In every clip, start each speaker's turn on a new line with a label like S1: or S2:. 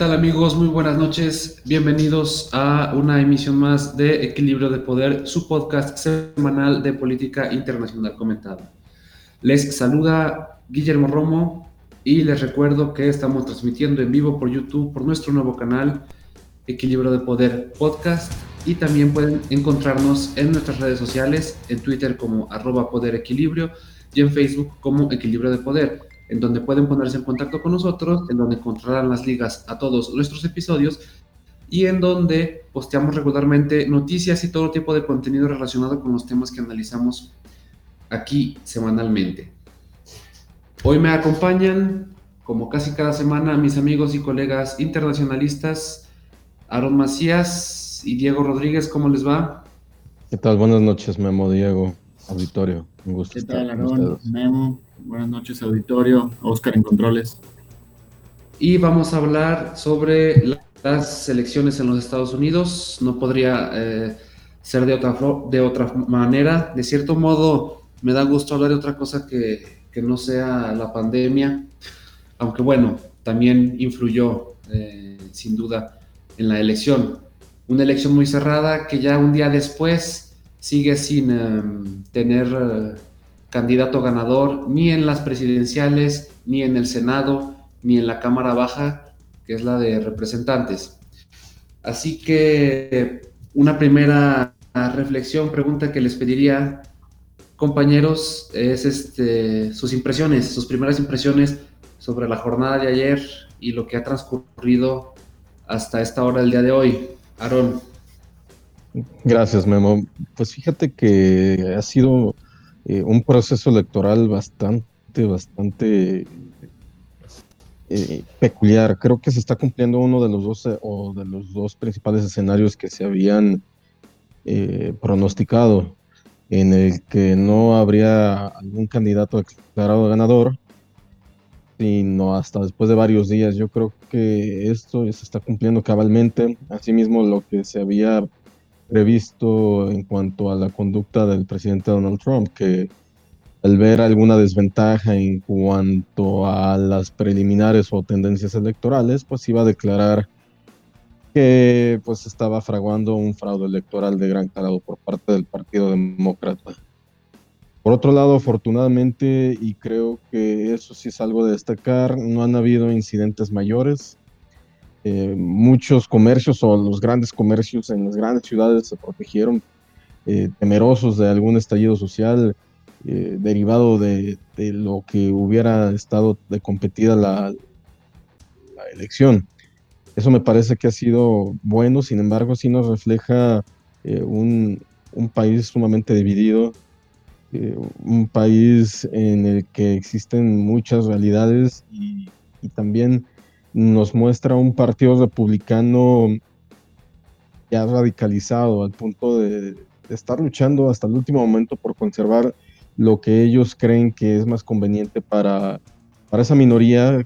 S1: tal amigos? Muy buenas noches. Bienvenidos a una emisión más de Equilibrio de Poder, su podcast semanal de política internacional comentada. Les saluda Guillermo Romo y les recuerdo que estamos transmitiendo en vivo por YouTube por nuestro nuevo canal Equilibrio de Poder Podcast y también pueden encontrarnos en nuestras redes sociales, en Twitter como arroba Poder Equilibrio y en Facebook como Equilibrio de Poder en donde pueden ponerse en contacto con nosotros, en donde encontrarán las ligas a todos nuestros episodios y en donde posteamos regularmente noticias y todo tipo de contenido relacionado con los temas que analizamos aquí semanalmente. Hoy me acompañan, como casi cada semana, mis amigos y colegas internacionalistas, Aaron Macías y Diego Rodríguez, ¿cómo les va?
S2: ¿Qué tal? Buenas noches, Memo, Diego, auditorio.
S3: Un gusto. ¿Qué tal, Aaron? Memo, Buenas noches, auditorio. Oscar en Controles.
S1: Y vamos a hablar sobre las elecciones en los Estados Unidos. No podría eh, ser de otra, de otra manera. De cierto modo, me da gusto hablar de otra cosa que, no sea la pandemia. Aunque bueno, también influyó, eh, sin duda, en la elección. Una elección muy cerrada que ya un día después sigue sin em, tener candidato ganador ni en las presidenciales, ni en el Senado, ni en la Cámara Baja, que es la de representantes. Así que una primera reflexión, pregunta que les pediría, compañeros, es este, sus impresiones, sus primeras impresiones sobre la jornada de ayer y lo que ha transcurrido hasta esta hora del día de hoy. Aarón.
S2: Gracias, Memo. Pues fíjate que ha sido eh, un proceso electoral bastante, bastante eh, peculiar. Creo que se está cumpliendo uno de los dos eh, o de los dos principales escenarios que se habían pronosticado, en el que no habría algún candidato declarado ganador, sino hasta después de varios días. Yo creo que esto se está cumpliendo cabalmente. Asimismo, lo que se había previsto en cuanto a la conducta del presidente Donald Trump, que al ver alguna desventaja en cuanto a las preliminares o tendencias electorales, pues iba a declarar que pues estaba fraguando un fraude electoral de gran calado por parte del Partido Demócrata. Por otro lado, afortunadamente, y creo que eso sí es algo de destacar, no han habido incidentes mayores. Eh, muchos comercios o los grandes comercios en las grandes ciudades se protegieron eh, temerosos de algún estallido social eh, derivado de, lo que hubiera estado de competida la, elección. Eso me parece que ha sido bueno, sin embargo, sí nos refleja un, país sumamente dividido, un país en el que existen muchas realidades y también nos muestra un partido republicano ya radicalizado al punto de, estar luchando hasta el último momento por conservar lo que ellos creen que es más conveniente para, para esa minoría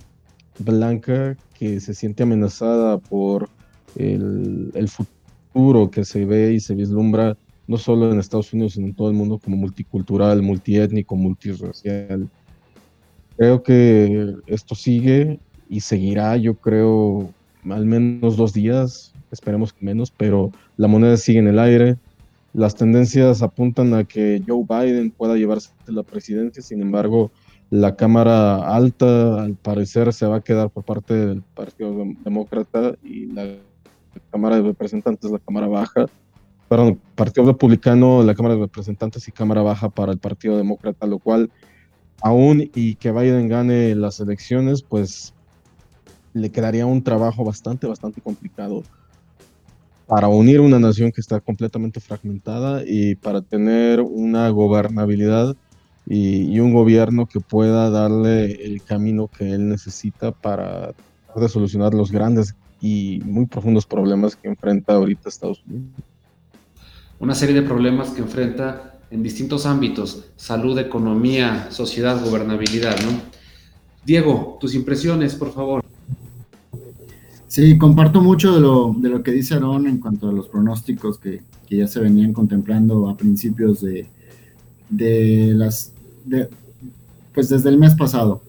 S2: blanca que se siente amenazada por el, el, futuro que se ve y se vislumbra no solo en Estados Unidos, sino en todo el mundo como multicultural, multiétnico, multiracial. Creo que esto sigue y seguirá, yo creo, al menos dos días, esperemos que menos, pero la moneda sigue en el aire. Las tendencias apuntan a que Joe Biden pueda llevarse la presidencia, sin embargo, la Cámara Alta al parecer se va a quedar por parte del Partido Demócrata y la Cámara de Representantes, la Cámara Baja, perdón, Partido Republicano, la Cámara de Representantes y Cámara Baja para el Partido Demócrata, lo cual aún y que Biden gane las elecciones, pues le quedaría un trabajo bastante, bastante complicado para unir una nación que está completamente fragmentada y para tener una gobernabilidad y, un gobierno que pueda darle el camino que él necesita para de solucionar los grandes y muy profundos problemas que enfrenta ahorita Estados Unidos.
S1: Una serie de problemas que enfrenta en distintos ámbitos, salud, economía, sociedad, gobernabilidad, ¿no? Diego, tus impresiones, por favor.
S3: Sí, comparto mucho de lo, de lo que dice Aaron en cuanto a los pronósticos que, que ya se venían contemplando a principios de, de las, de, pues desde el mes pasado.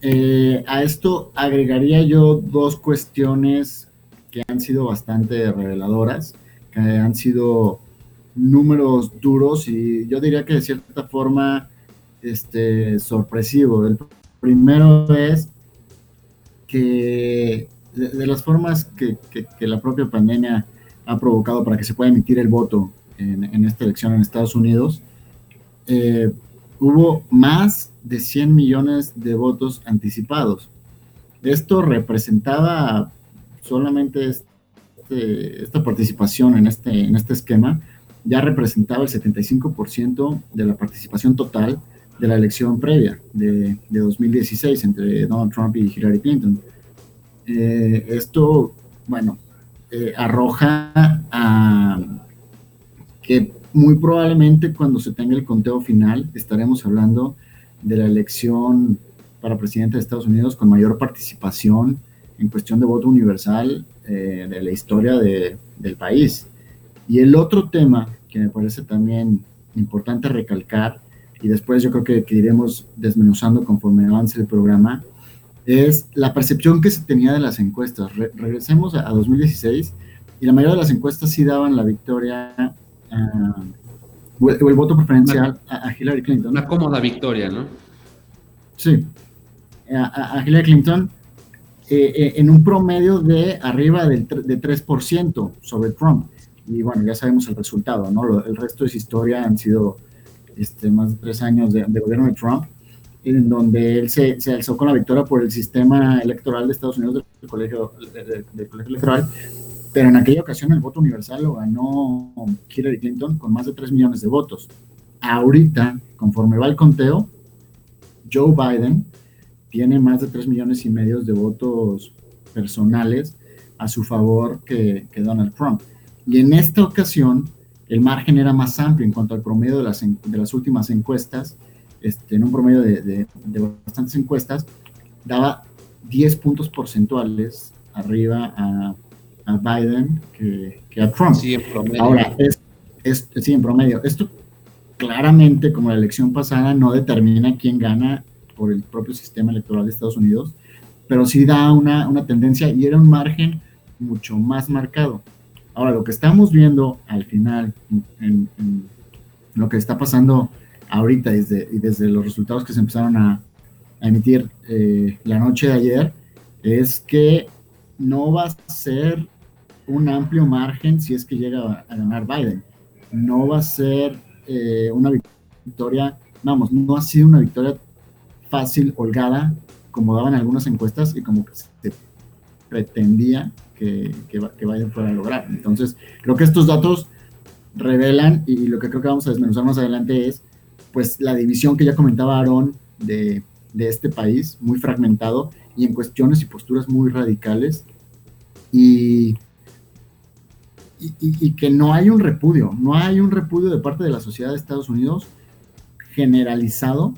S3: Eh, a esto agregaría yo dos cuestiones que han sido bastante reveladoras, que han sido números duros y yo diría que de cierta forma este, sorpresivo. El primero es que de, las formas que, la propia pandemia ha provocado para que se pueda emitir el voto en, esta elección en Estados Unidos, eh, hubo más de 100 millones de votos anticipados. Esto representaba solamente este, esta participación este, en este esquema, ya representaba el 75% de la participación total de la elección previa de, 2016 entre Donald Trump y Hillary Clinton. Eh, esto, bueno, eh, arroja a que muy probablemente cuando se tenga el conteo final estaremos hablando de la elección para presidente de Estados Unidos con mayor participación en cuestión de voto universal eh, de la historia del país. Y el otro tema que me parece también importante recalcar, y después yo creo que, iremos desmenuzando conforme avance el programa, es la percepción que se tenía de las encuestas. regresemos a, 2016 y la mayoría de las encuestas sí daban la victoria o, el, voto preferencial a, Hillary Clinton.
S1: Una cómoda victoria, ¿no?
S3: Sí, a, Hillary Clinton eh, eh, en un promedio de arriba del, de 3% sobre Trump. Y bueno, ya sabemos el resultado, ¿no? el resto es historia, han sido este, más de tres años de, gobierno de Trump, en donde él se, alzó con la victoria por el sistema electoral de Estados Unidos, del colegio, del colegio electoral, pero en aquella ocasión el voto universal lo ganó Hillary Clinton con más de 3 millones de votos. Ahorita, conforme va el conteo, Joe Biden tiene más de 3 millones y medio de votos personales a su favor que, Donald Trump. Y en esta ocasión, el margen era más amplio en cuanto al promedio de las últimas encuestas, este, en un promedio de, de, de bastantes encuestas, daba 10 puntos porcentuales arriba a a Biden que, a Trump.
S1: Sí, en promedio.
S3: Ahora, es, es, sí, en promedio. Esto claramente, como la elección pasada, no determina quién gana por el propio sistema electoral de Estados Unidos, pero sí da una, una tendencia y era un margen mucho más marcado. Ahora, lo que estamos viendo al final, en, lo que está pasando ahorita y desde, desde los resultados que se empezaron a, emitir eh, la noche de ayer, es que no va a ser un amplio margen si es que llega a, ganar Biden. No va a ser eh, una victoria, vamos, no ha sido una victoria fácil, holgada, como daban algunas encuestas y como que se pretendía que, que, Biden fuera a lograr. Entonces, creo que estos datos revelan, y, lo que creo que vamos a desmenuzar más adelante es, pues, la división que ya comentaba Aaron de, de este país, muy fragmentado y en cuestiones y posturas muy radicales. Y y, que no hay un repudio, no hay un repudio de parte de la sociedad de Estados Unidos generalizado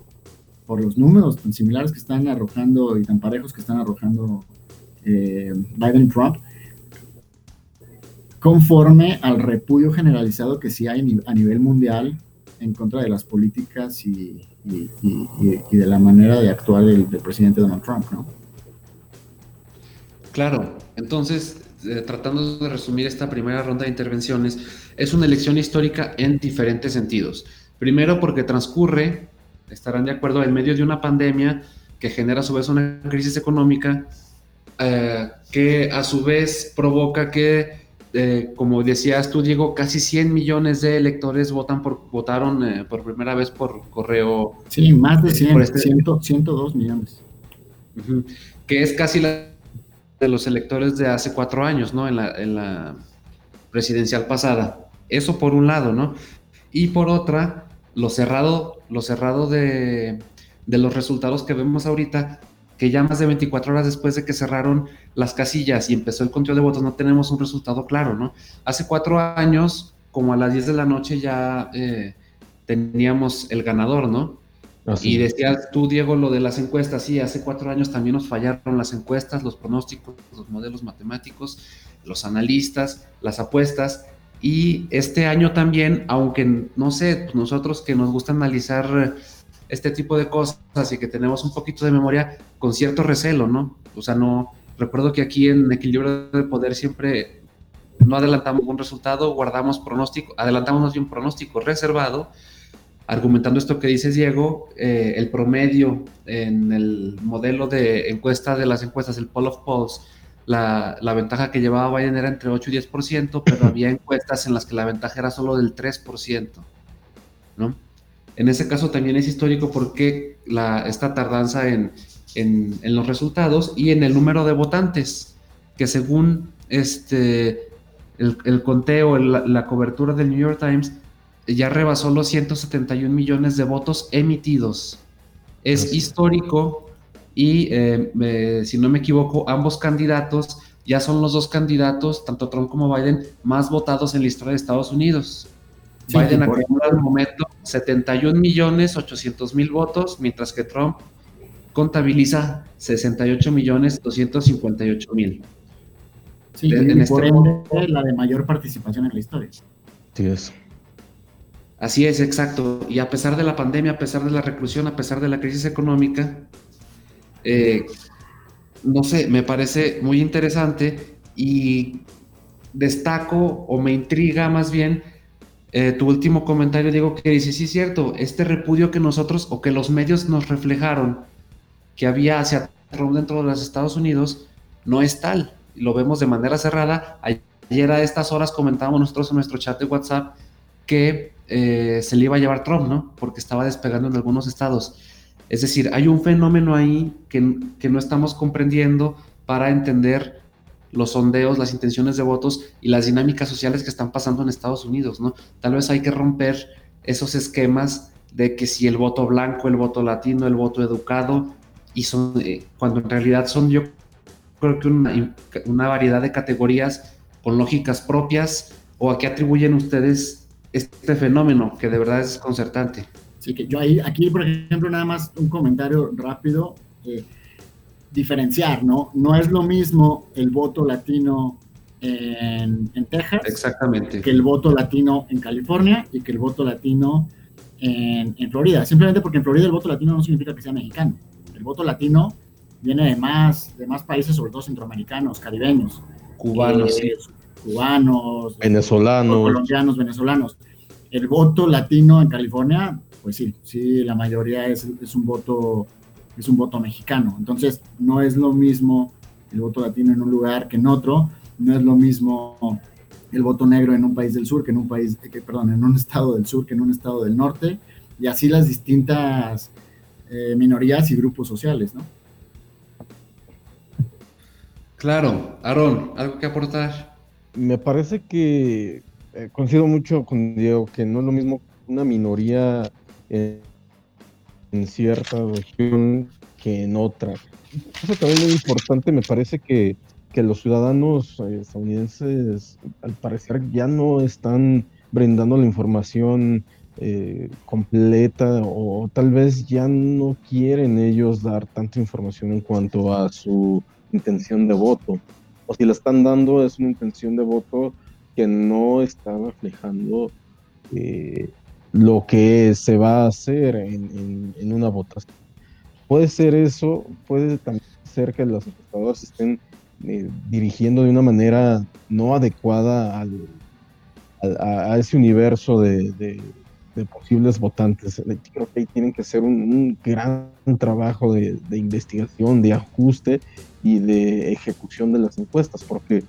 S3: por los números tan similares que están arrojando y tan parejos que están arrojando eh, Biden y Trump, conforme al repudio generalizado que sí hay a nivel mundial en contra de las políticas y, de la manera de actuar del, presidente Donald Trump, ¿no?
S1: Claro, entonces eh, tratando de resumir esta primera ronda de intervenciones, es una elección histórica en diferentes sentidos. Primero porque transcurre, estarán de acuerdo, en medio de una pandemia que genera a su vez una crisis económica, eh, que a su vez provoca que, eh, como decías tú, Diego, casi 100 millones de electores votan por, votaron por primera vez por correo.
S3: Sí, más de 100, 102 millones.
S1: que es casi la de los electores de hace cuatro años, ¿no? En la, presidencial pasada. Eso por un lado, ¿no? Y por otra, lo cerrado, lo cerrado de, los resultados que vemos ahorita, que ya más de 24 horas después de que cerraron las casillas y empezó el conteo de votos, no tenemos un resultado claro, ¿no? Hace cuatro años, como a las 10 de la noche, ya eh, teníamos el ganador, ¿no? y decías tú, Diego, lo de las encuestas. Sí, hace cuatro años también nos fallaron las encuestas, los pronósticos, los modelos matemáticos, los analistas, las apuestas. Y este año también, aunque no sé, nosotros que nos gusta analizar este tipo de cosas y que tenemos un poquito de memoria con cierto recelo, ¿no? O sea, no, recuerdo que aquí en Equilibrio de Poder siempre no adelantamos un resultado, guardamos pronóstico, adelantamos más bien pronóstico reservado, argumentando esto que dices, Diego, eh, el promedio en el modelo de encuesta de las encuestas, el poll of polls, la, la, ventaja que llevaba Biden era entre 8 y 10%, pero había encuestas en las que la ventaja era solo del 3%, ¿no? En ese caso también es histórico porque la, esta tardanza en, en, en, los resultados y en el número de votantes, que según este, el, el conteo, el, la cobertura del New York Times, ya rebasó los 171 millones de votos emitidos. Es histórico y, eh, si no me equivoco, ambos candidatos ya son los dos candidatos, tanto Trump como Biden, más votados en la historia de Estados Unidos. Biden acumula al momento 71 millones 800 mil votos, mientras que Trump contabiliza 68 millones 258 mil.
S3: Sí, en este momento, la de mayor participación en la historia.
S2: Sí, es.
S1: Así es, exacto. Y a pesar de la pandemia, a pesar de la reclusión, a pesar de la crisis económica, eh, no sé, me parece muy interesante y destaco o me intriga más bien eh, tu último comentario, Diego, que dice, sí es cierto, este repudio que nosotros o que los medios nos reflejaron que había hacia Trump dentro de los Estados Unidos no es tal. Lo vemos de manera cerrada. Ayer a estas horas comentábamos nosotros en nuestro chat de WhatsApp que eh, se le iba a llevar Trump, ¿no? Porque estaba despegando en algunos estados. Es decir, hay un fenómeno ahí que, que no estamos comprendiendo para entender los sondeos, las intenciones de votos y las dinámicas sociales que están pasando en Estados Unidos, ¿no? Tal vez hay que romper esos esquemas de que si el voto blanco, el voto latino, el voto educado, y son, eh, cuando en realidad son yo creo que una, una variedad de categorías con lógicas propias, o a qué atribuyen ustedes este fenómeno que de verdad es desconcertante.
S3: Sí, que yo ahí, aquí, por ejemplo, nada más un comentario rápido, eh, diferenciar, ¿no? No es lo mismo el voto latino en, en, Texas
S1: Exactamente.
S3: que el voto latino en California y que el voto latino en, en, Florida. Simplemente porque en Florida el voto latino no significa que sea mexicano. El voto latino viene de más, de más países, sobre todo centroamericanos, caribeños.
S1: Cubanos,
S3: eh, sí cubanos,
S2: venezolanos,
S3: colombianos, venezolanos. El voto latino en California, pues sí, sí, la mayoría es, es, un voto es un voto mexicano. Entonces, no es lo mismo el voto latino en un lugar que en otro, no es lo mismo el voto negro en un país del sur que en un país, que, perdón, en un estado del sur que en un estado del norte, y así las distintas eh, minorías y grupos sociales, ¿no?
S1: Claro, Aarón, ¿algo que aportar?
S2: me parece que eh, coincido mucho con Diego, que no es lo mismo una minoría en, en cierta región que en otra. Eso también es importante, me parece que, que los ciudadanos eh, estadounidenses al parecer ya no están brindando la información eh, completa o, tal vez ya no quieren ellos dar tanta información en cuanto a su intención de voto o si la están dando es una intención de voto que no está reflejando eh, lo que se va a hacer en, una votación. Puede ser eso, puede también ser que los encuestadores estén eh, dirigiendo de una manera no adecuada al, a, ese universo de, posibles votantes. Creo que ahí tienen que hacer un, gran trabajo de, investigación, de ajuste y de ejecución de las encuestas, porque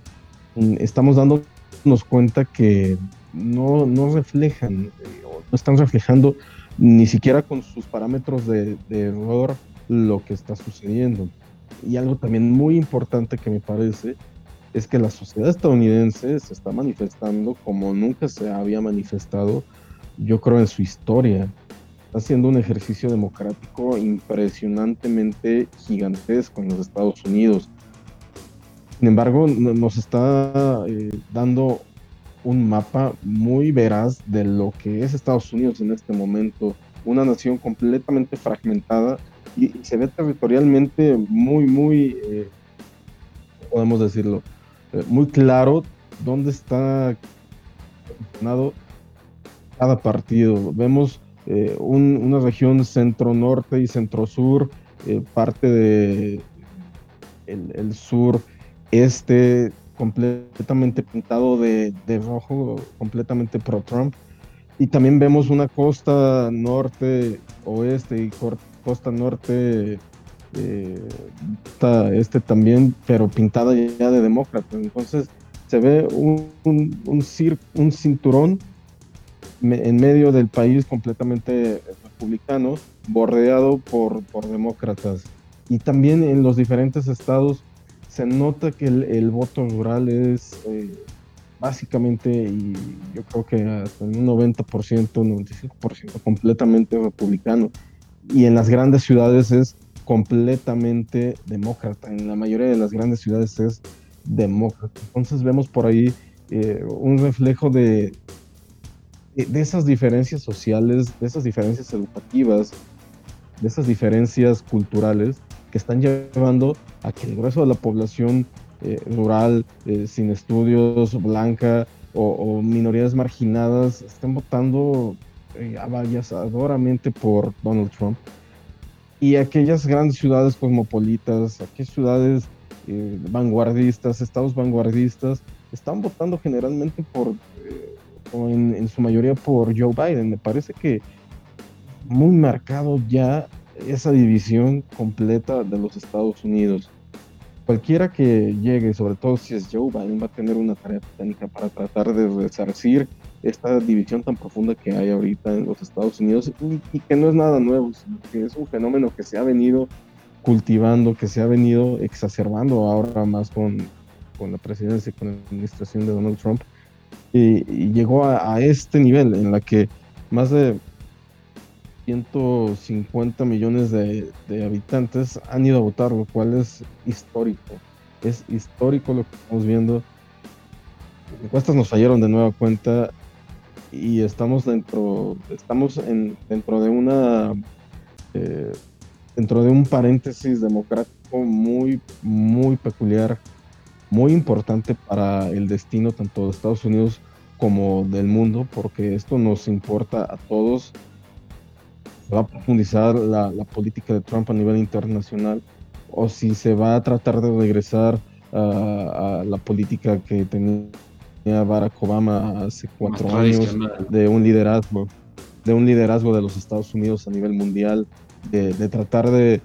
S2: mm, estamos dándonos cuenta que no, no reflejan, eh, están reflejando ni siquiera con sus parámetros de, error lo que está sucediendo. Y algo también muy importante que me parece es que la sociedad estadounidense se está manifestando como nunca se había manifestado, yo creo, en su historia haciendo un ejercicio democrático impresionantemente gigantesco en los Estados Unidos. Sin embargo, nos está eh, dando un mapa muy veraz de lo que es Estados Unidos en este momento, una nación completamente fragmentada y, se ve territorialmente muy, muy, eh, podemos decirlo, eh, muy claro dónde está cada partido. Vemos eh, una región centro-norte y centro-sur, parte de el, sur este completamente pintado de, de rojo, completamente pro-Trump. Y también vemos una costa norte, oeste y costa norte eh, este también, pero pintada ya de demócrata. Entonces se ve un, un, cinturón en medio del país completamente republicano, bordeado por, por demócratas. Y también en los diferentes estados se nota que el, voto rural es eh, básicamente, y yo creo que hasta un 90%, 95% completamente republicano. Y en las grandes ciudades es completamente demócrata. En la mayoría de las grandes ciudades es demócrata. Entonces vemos por ahí eh, un reflejo de, de esas diferencias sociales, de esas diferencias educativas, de esas diferencias culturales que están llevando a que el grueso de la población eh, rural, eh, sin estudios, blanca o, minorías marginadas estén votando eh, por Donald Trump. Y aquellas grandes ciudades cosmopolitas, aquellas ciudades eh, vanguardistas, estados vanguardistas, están votando generalmente por o en, su mayoría por Joe Biden. Me parece que muy marcado ya esa división completa de los Estados Unidos. Cualquiera que llegue, sobre todo si es Joe Biden, va a tener una tarea técnica para tratar de resarcir esta división tan profunda que hay ahorita en los Estados Unidos y, que no es nada nuevo, que es un fenómeno que se ha venido cultivando, que se ha venido exacerbando ahora más con, con la presidencia y con la administración de Donald Trump y, llegó a, este nivel en la que más de 150 millones de, habitantes han ido a votar, lo cual es histórico. Es histórico lo que estamos viendo. Encuestas nos fallaron de nueva cuenta y estamos dentro, estamos en, dentro de una eh, dentro de un paréntesis democrático muy, muy peculiar muy importante para el destino tanto de Estados Unidos como del mundo, porque esto nos importa a todos. Va a profundizar la, política de Trump a nivel internacional o si se va a tratar de regresar a, la política que tenía Barack Obama hace cuatro años de un liderazgo, de un liderazgo de los Estados Unidos a nivel mundial, de tratar de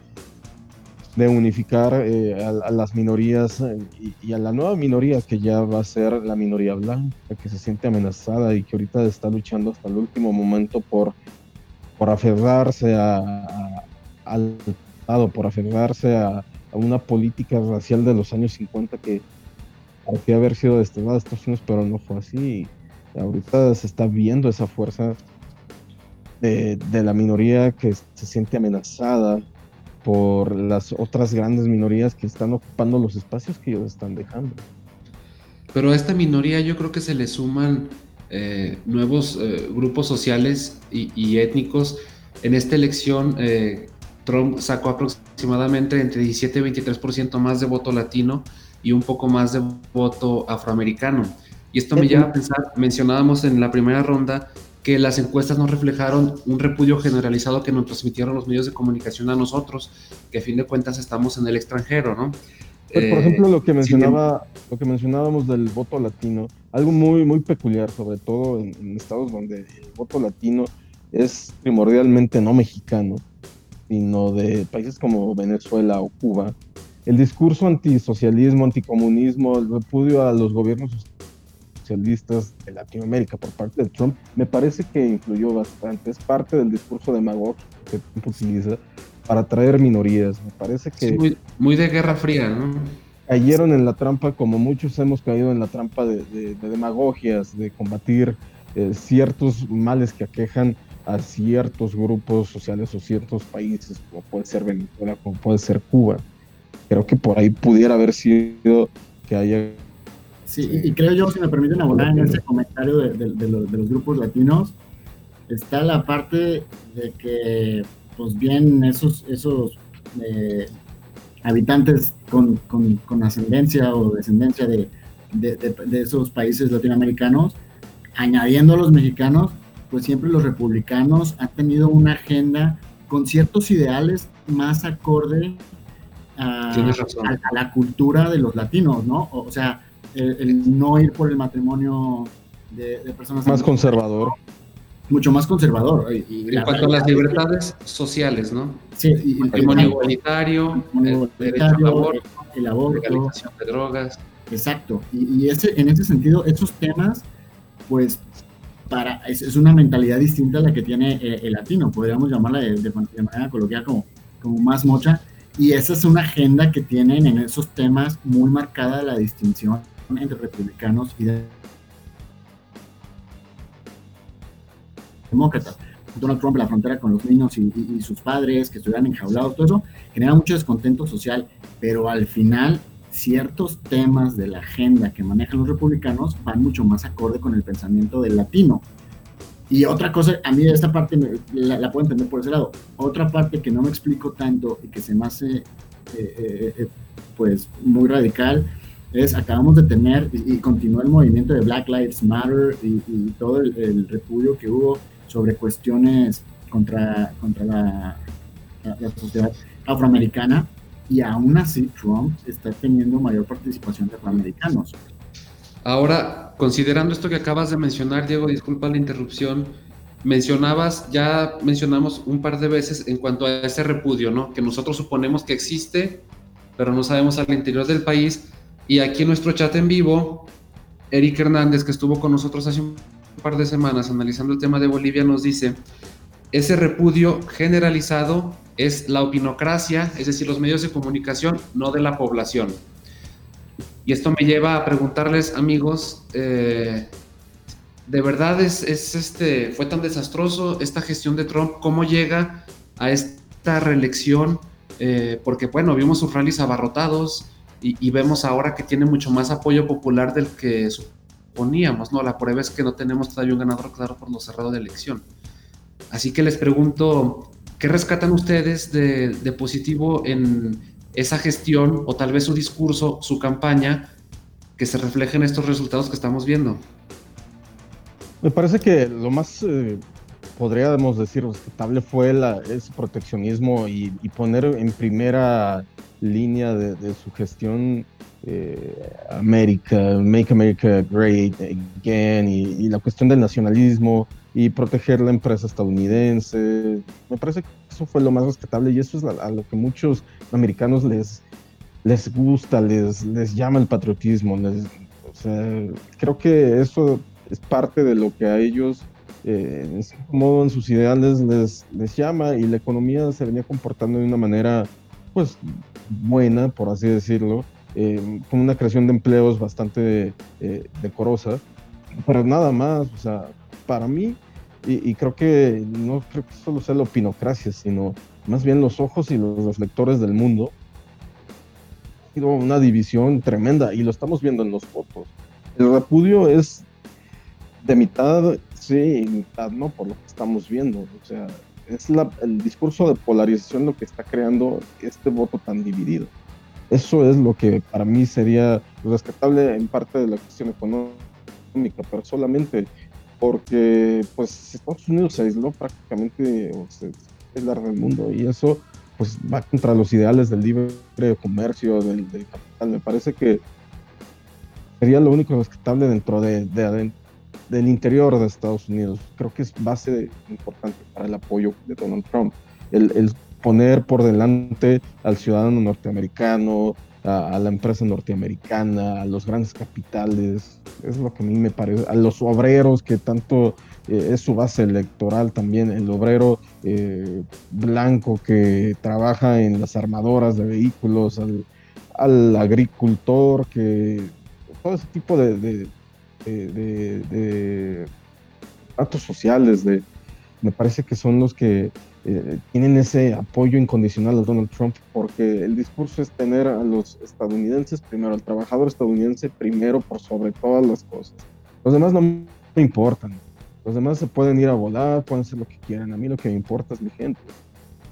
S2: de unificar eh, a, las minorías eh, y, a la nueva minoría que ya va a ser la minoría blanca, que se siente amenazada y que ahorita está luchando hasta el último momento por, por aferrarse a, al Estado, por aferrarse a, una política racial de los años 50 que parecía haber sido destinada a Estados Unidos, pero no fue así. ahorita se está viendo esa fuerza de, de la minoría que se siente amenazada por las otras grandes minorías que están ocupando los espacios que ellos están dejando.
S1: Pero a esta minoría yo creo que se le suman eh, nuevos eh, grupos sociales y, étnicos. En esta elección, eh, Trump sacó aproximadamente entre 17 y 23% más de voto latino y un poco más de voto afroamericano. Y esto me lleva a pensar, mencionábamos en la primera ronda que las encuestas no reflejaron un repudio generalizado que nos transmitieron los medios de comunicación a nosotros, que a fin de cuentas estamos en el extranjero, ¿no?
S2: Por eh, ejemplo, lo que mencionaba, lo que mencionábamos del voto latino, algo muy muy peculiar, sobre todo en, estados donde el voto latino es primordialmente no mexicano, sino de países como Venezuela o Cuba. El discurso antisocialismo, anticomunismo, el repudio a los gobiernos socialistas de Latinoamérica por parte de Trump, me parece que influyó bastante. Es parte del discurso demagógico que Trump utiliza para atraer minorías. Me parece que...
S1: muy, de Guerra Fría, ¿no?
S2: Cayeron en la trampa, como muchos hemos caído en la trampa de, demagogias, de combatir eh, ciertos males que aquejan a ciertos grupos sociales o ciertos países, como puede ser Venezuela, como puede ser Cuba. Creo que por ahí pudiera haber sido que haya
S3: Sí, y creo yo, si me permiten abordar en ese comentario de, los, grupos latinos, está la parte de que, pues bien, esos, esos eh, habitantes con, ascendencia o descendencia de, esos países latinoamericanos, añadiendo a los mexicanos, pues siempre los republicanos han tenido una agenda con ciertos ideales más acorde a, la cultura de los latinos, ¿no? O, sea, el, no ir por el matrimonio de, personas...
S2: Más conservador.
S3: Mucho más conservador.
S1: Y, en cuanto a las libertades sociales, ¿no? Sí. el matrimonio igualitario, el, derecho al aborto, el aborto, legalización de drogas.
S3: Exacto. Y, ese, en ese sentido, esos temas, pues para, es, una mentalidad distinta a la que tiene eh, el latino, podríamos llamarla de, manera coloquial como, como más mocha, y esa es una agenda que tienen en esos temas muy marcada la distinción entre republicanos y demócratas. Donald Trump, la frontera con los niños y, sus padres que estuvieran enjaulados, todo eso genera mucho descontento social, pero al final ciertos temas de la agenda que manejan los republicanos van mucho más acorde con el pensamiento del latino. Y otra cosa, a mí esta parte la, puedo entender por ese lado. Otra parte que no me explico tanto y que se me hace eh, eh, eh, pues muy radical es acabamos de tener y, continúa el movimiento de Black Lives Matter y, todo el, repudio que hubo sobre cuestiones contra, contra la, la sociedad afroamericana y aún así Trump está teniendo mayor participación de afroamericanos.
S1: Ahora, considerando esto que acabas de mencionar, Diego, disculpa la interrupción, mencionabas, ya mencionamos un par de veces en cuanto a ese repudio, ¿no? Que nosotros suponemos que existe, pero no sabemos al interior del país. Y aquí en nuestro chat en vivo, Eric Hernández, que estuvo con nosotros hace un par de semanas analizando el tema de Bolivia, nos dice, ese repudio generalizado es la opinocracia, es decir, los medios de comunicación, no de la población. Y esto me lleva a preguntarles, amigos, eh, ¿de verdad es, este, fue tan desastroso esta gestión de Trump? ¿Cómo llega a esta reelección? Eh, porque, bueno, vimos sus rallies abarrotados y, y, vemos ahora que tiene mucho más apoyo popular del que suponíamos, ¿no? La prueba es que no tenemos todavía un ganador claro por lo cerrado de elección. Así que les pregunto, ¿Qué rescatan ustedes de, positivo en esa gestión o tal vez su discurso, su campaña, que se refleje en estos resultados que estamos viendo?
S2: Me parece que lo más, eh, podríamos decir, respetable fue la, ese proteccionismo y, poner en primera línea de, su gestión eh, América, Make America Great Again y, la cuestión del nacionalismo y proteger la empresa estadounidense. Me parece que eso fue lo más respetable y eso es a, lo que muchos americanos les, les gusta, les, les llama el patriotismo. o sea, creo que eso es parte de lo que a ellos, eh, en cierto modo, en sus ideales les, les llama y la economía se venía comportando de una manera, pues, buena, por así decirlo, eh, con una creación de empleos bastante eh, decorosa, pero nada más, o sea, para mí y, creo que no creo que solo sea la opinocracia, sino más bien los ojos y los reflectores del mundo. Ha sido una división tremenda y lo estamos viendo en los fotos. El repudio es de mitad, sí, mitad no, por lo que estamos viendo. O sea, es la, el discurso de polarización lo que está creando este voto tan dividido. Eso es lo que para mí sería rescatable en parte de la cuestión económica, pero solamente porque pues Estados Unidos se aisló prácticamente, o se largo del mundo y eso pues va contra los ideales del libre comercio, del, capital. Me parece que sería lo único rescatable dentro de, del interior de Estados Unidos. Creo que es base importante para el apoyo de Donald Trump. El, el poner por delante al ciudadano norteamericano, a, la empresa norteamericana, a los grandes capitales, es lo que a mí me parece, a los obreros que tanto eh, es su base electoral también, el obrero eh, blanco que trabaja en las armadoras de vehículos, al, agricultor, que todo ese tipo de, de, de actos sociales, de, me parece que son los que eh, tienen ese apoyo incondicional a Donald Trump porque el discurso es tener a los estadounidenses primero, al trabajador estadounidense primero por sobre todas las cosas. Los demás no me importan. Los demás se pueden ir a volar, pueden hacer lo que quieran. A mí lo que me importa es mi gente.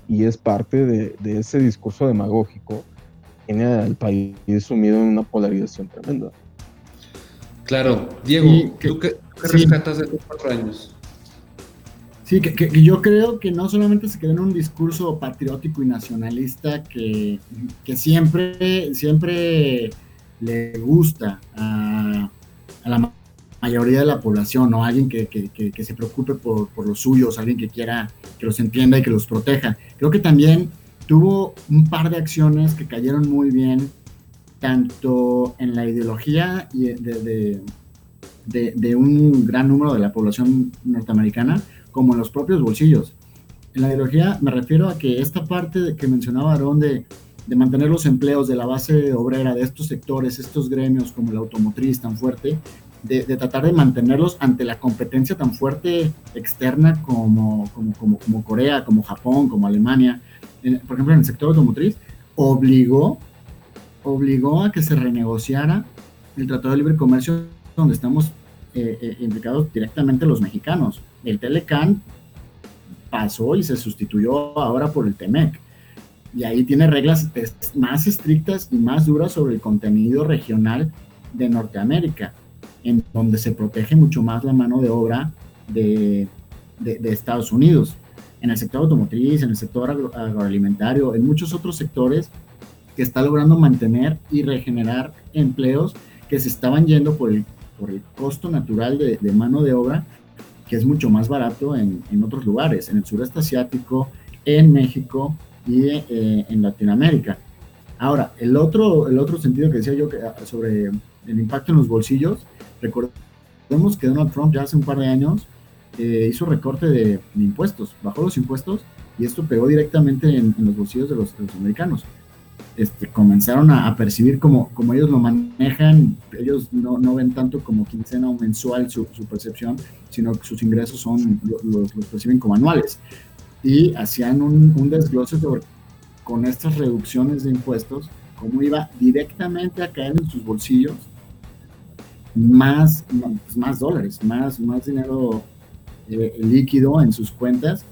S2: Y es parte de, ese discurso demagógico que tiene al país sumido en una polarización tremenda.
S1: Claro. Diego, ¿tú qué, rescatas de estos cuatro años?
S3: Sí, que, yo creo que no solamente se quedó en un discurso patriótico y nacionalista que, siempre, siempre le gusta a, la mayoría de la población, o alguien que, se preocupe por, por, los suyos, alguien que quiera que los entienda y que los proteja. Creo que también tuvo un par de acciones que cayeron muy bien, tanto en la ideología de, de un gran número de la población norteamericana, como en los propios bolsillos. En la ideología me refiero a que esta parte que mencionaba Aarón de, de mantener los empleos de la base obrera de estos sectores, estos gremios como el automotriz tan fuerte, de, tratar de mantenerlos ante la competencia tan fuerte externa como, como, como, como Corea, como Japón, como Alemania, por ejemplo en el sector automotriz, obligó, obligó a que se renegociara el Tratado de Libre Comercio donde estamos eh, eh, implicados directamente los mexicanos el Telecan pasó y se sustituyó ahora por el Temec. Y ahí tiene reglas más estrictas y más duras sobre el contenido regional de Norteamérica, en donde se protege mucho más la mano de obra de, Estados Unidos. En el sector automotriz, en el sector agroalimentario, en muchos otros sectores que está logrando mantener y regenerar empleos que se estaban yendo por el, por el costo natural de, de mano de obra que es mucho más barato en, en otros lugares, en el sureste asiático, en México y eh, en Latinoamérica. Ahora, el otro, el otro sentido que decía yo que, ah, sobre el impacto en los bolsillos, recordemos que Donald Trump ya hace un par de años eh, hizo recorte de, impuestos, bajó los impuestos y esto pegó directamente en, los bolsillos de los, de los americanos. Este, comenzaron a, percibir como, como ellos lo manejan, ellos no, no ven tanto como quincena o mensual su, su percepción, sino que sus ingresos son, los, perciben como anuales. Y hacían un, un desglose sobre, con estas reducciones de impuestos, cómo iba directamente a caer en sus bolsillos más, más dólares, más, más dinero eh, líquido en sus cuentas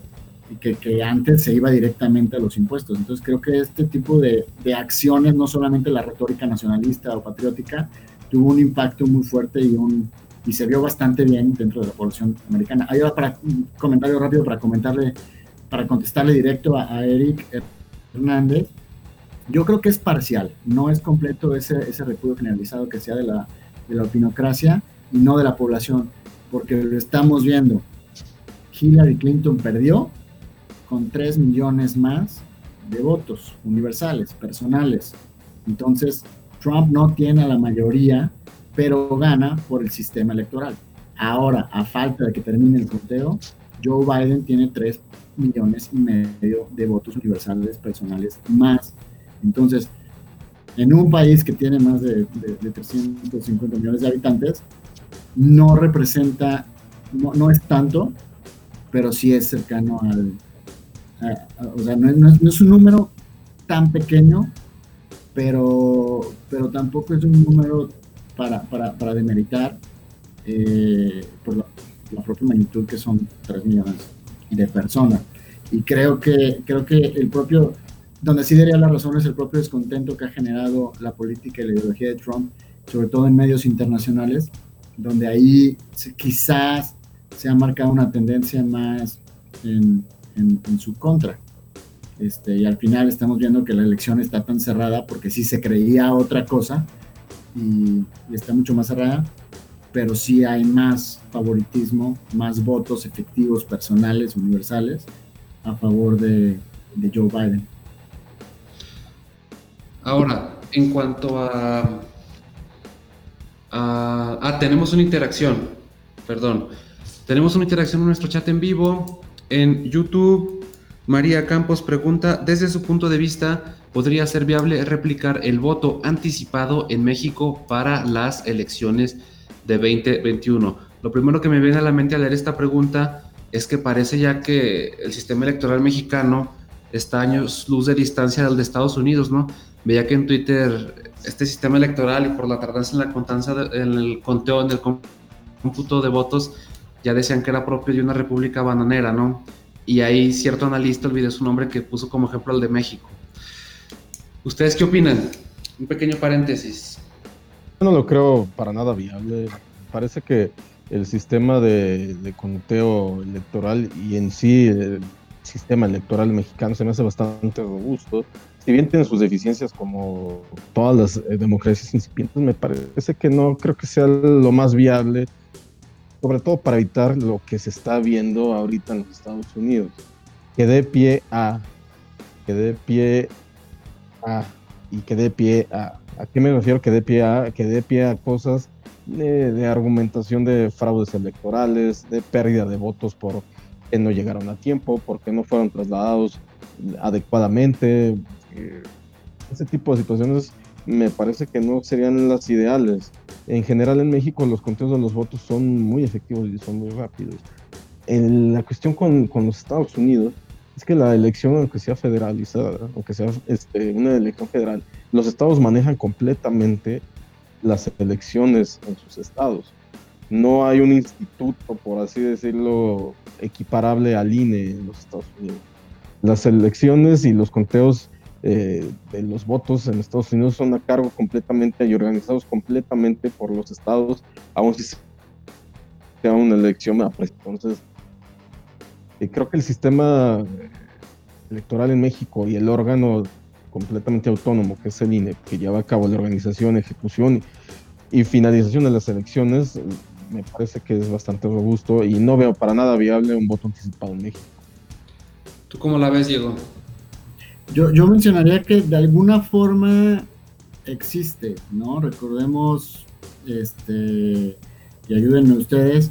S3: que, que, antes se iba directamente a los impuestos. Entonces creo que este tipo de, de, acciones, no solamente la retórica nacionalista o patriótica, tuvo un impacto muy fuerte y, un, y se vio bastante bien dentro de la población americana. Ahí va para un comentario rápido para comentarle, para contestarle directo a, Eric Hernández. Yo creo que es parcial, no es completo ese, ese repudio generalizado que sea de la, de la opinocracia y no de la población, porque lo estamos viendo. Hillary Clinton perdió con 3 millones más de votos universales, personales. Entonces, Trump no tiene la mayoría, pero gana por el sistema electoral. Ahora, a falta de que termine el conteo, Joe Biden tiene 3 millones y medio de votos universales personales más. Entonces, en un país que tiene más de, 350 millones de habitantes, no representa, no, no es tanto, pero sí es cercano al, o sea, no es, un número tan pequeño, pero, pero tampoco es un número para, para, para demeritar eh, por la, propia magnitud que son 3 millones de personas. Y creo que, creo que el propio, donde sí daría la razón es el propio descontento que ha generado la política y la ideología de Trump, sobre todo en medios internacionales, donde ahí quizás se ha marcado una tendencia más en, en, su contra. Este, y al final estamos viendo que la elección está tan cerrada porque sí se creía otra cosa y, está mucho más cerrada, pero sí hay más favoritismo, más votos efectivos, personales, universales, a favor de, Joe Biden.
S1: Ahora, en cuanto a, a... Ah, tenemos una interacción, perdón. Tenemos una interacción en nuestro chat en vivo. En YouTube, María Campos pregunta, desde su punto de vista, ¿podría ser viable replicar el voto anticipado en México para las elecciones de 2021? Lo primero que me viene a la mente al leer esta pregunta es que parece ya que el sistema electoral mexicano está años luz de distancia del de Estados Unidos, ¿no? Veía que en Twitter este sistema electoral y por la tardanza en la contanza, en el conteo, en el cómputo de votos, ya decían que era propio de una república bananera, ¿no? Y hay cierto analista, olvidé su nombre, que puso como ejemplo el de México. ¿Ustedes qué opinan? Un pequeño paréntesis.
S2: Yo no lo creo para nada viable. Parece que el sistema de, conteo electoral y en sí el sistema electoral mexicano se me hace bastante robusto. Si bien tiene sus deficiencias como todas las eh, democracias incipientes, me parece que no creo que sea lo más viable, sobre todo para evitar lo que se está viendo ahorita en los Estados Unidos, que dé pie a, que dé pie a, y que dé pie a, ¿a qué me refiero? Que dé pie a, que dé pie a cosas de, argumentación de fraudes electorales, de pérdida de votos por que no llegaron a tiempo, porque no fueron trasladados adecuadamente. Eh, ese tipo de situaciones me parece que no serían las ideales. En general en México los conteos de los votos son muy efectivos y son muy rápidos. En la cuestión con, con los Estados Unidos es que la elección, aunque sea federalizada, aunque sea este, una elección federal, los estados manejan completamente las elecciones en sus estados. No hay un instituto, por así decirlo, equiparable al INE en los Estados Unidos. Las elecciones y los conteos eh, de los votos en Estados Unidos son a cargo completamente y organizados completamente por los estados, aun si sea una elección Entonces, eh, creo que el sistema electoral en México y el órgano completamente autónomo, que es el INE, que lleva a cabo la organización, ejecución y finalización de las elecciones, me parece que es bastante robusto y no veo para nada viable un voto anticipado en México.
S1: ¿Tú cómo la ves, Diego?
S3: Yo, yo mencionaría que de alguna forma existe, ¿no? Recordemos, este, y ayúdenme ustedes,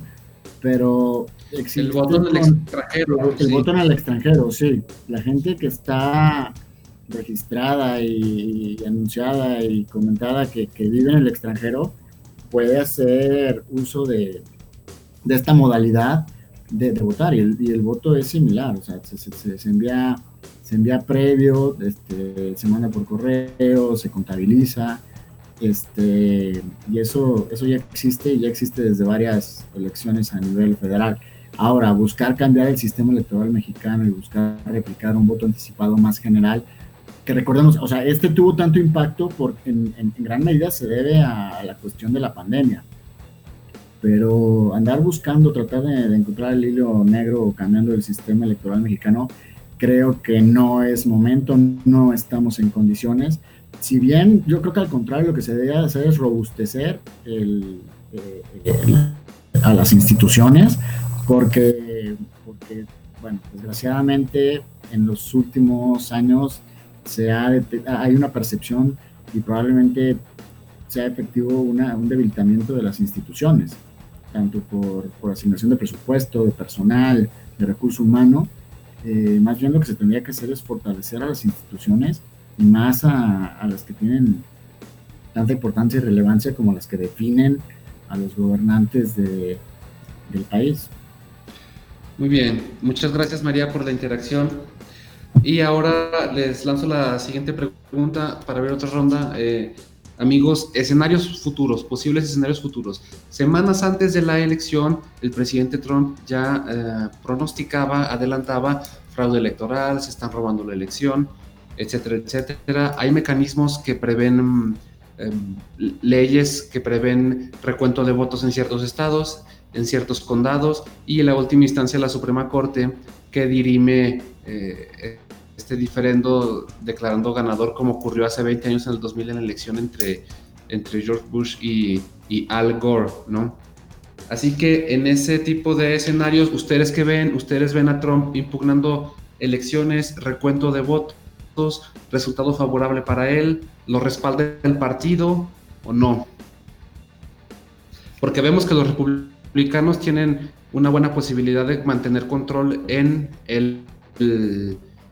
S3: pero
S1: existe. El voto en el extranjero.
S3: El voto en el extranjero, sí. La gente que está registrada y, anunciada y comentada que, vive en el extranjero puede hacer uso de, esta modalidad de, votar y el, voto es similar, o sea, se, envía se envía previo, este, se manda por correo, se contabiliza, este, y eso, eso ya existe y ya existe desde varias elecciones a nivel federal. Ahora, buscar cambiar el sistema electoral mexicano y buscar replicar un voto anticipado más general, que recordemos, o sea, este tuvo tanto impacto porque en, gran medida se debe a, la cuestión de la pandemia. Pero andar buscando, tratar de, encontrar el hilo negro cambiando el sistema electoral mexicano, creo que no es momento, no estamos en condiciones. Si bien yo creo que al contrario lo que se debe hacer es robustecer eh, a las instituciones, porque, porque, bueno, desgraciadamente en los últimos años se hay una percepción y probablemente sea efectivo un debilitamiento de las instituciones, tanto por, asignación de presupuesto, de personal, de recurso humano. Eh, más bien lo que se tendría que hacer es fortalecer a las instituciones y más a, las que tienen tanta importancia y relevancia como las que definen a los gobernantes del país.
S1: Muy bien, muchas gracias María por la interacción. Y ahora les lanzo la siguiente pregunta para ver otra ronda. Eh, amigos, escenarios futuros, posibles escenarios futuros. Semanas antes de la elección, el presidente Trump ya eh, pronosticaba, adelantaba fraude electoral, se están robando la elección, etcétera, etcétera. Hay mecanismos que prevén em, leyes que prevén recuento de votos en ciertos estados, en ciertos condados y en la última instancia la Suprema Corte que dirime eh, este diferendo declarando ganador como ocurrió hace 20 años en el 2000 en la elección entre, entre George Bush y, y Al Gore, ¿no? Así que en ese tipo de escenarios, ustedes que ven, ustedes ven a Trump impugnando elecciones, recuento de votos, resultado favorable para él, lo respalda el partido o no. Porque vemos que los republicanos tienen una buena posibilidad de mantener control en el,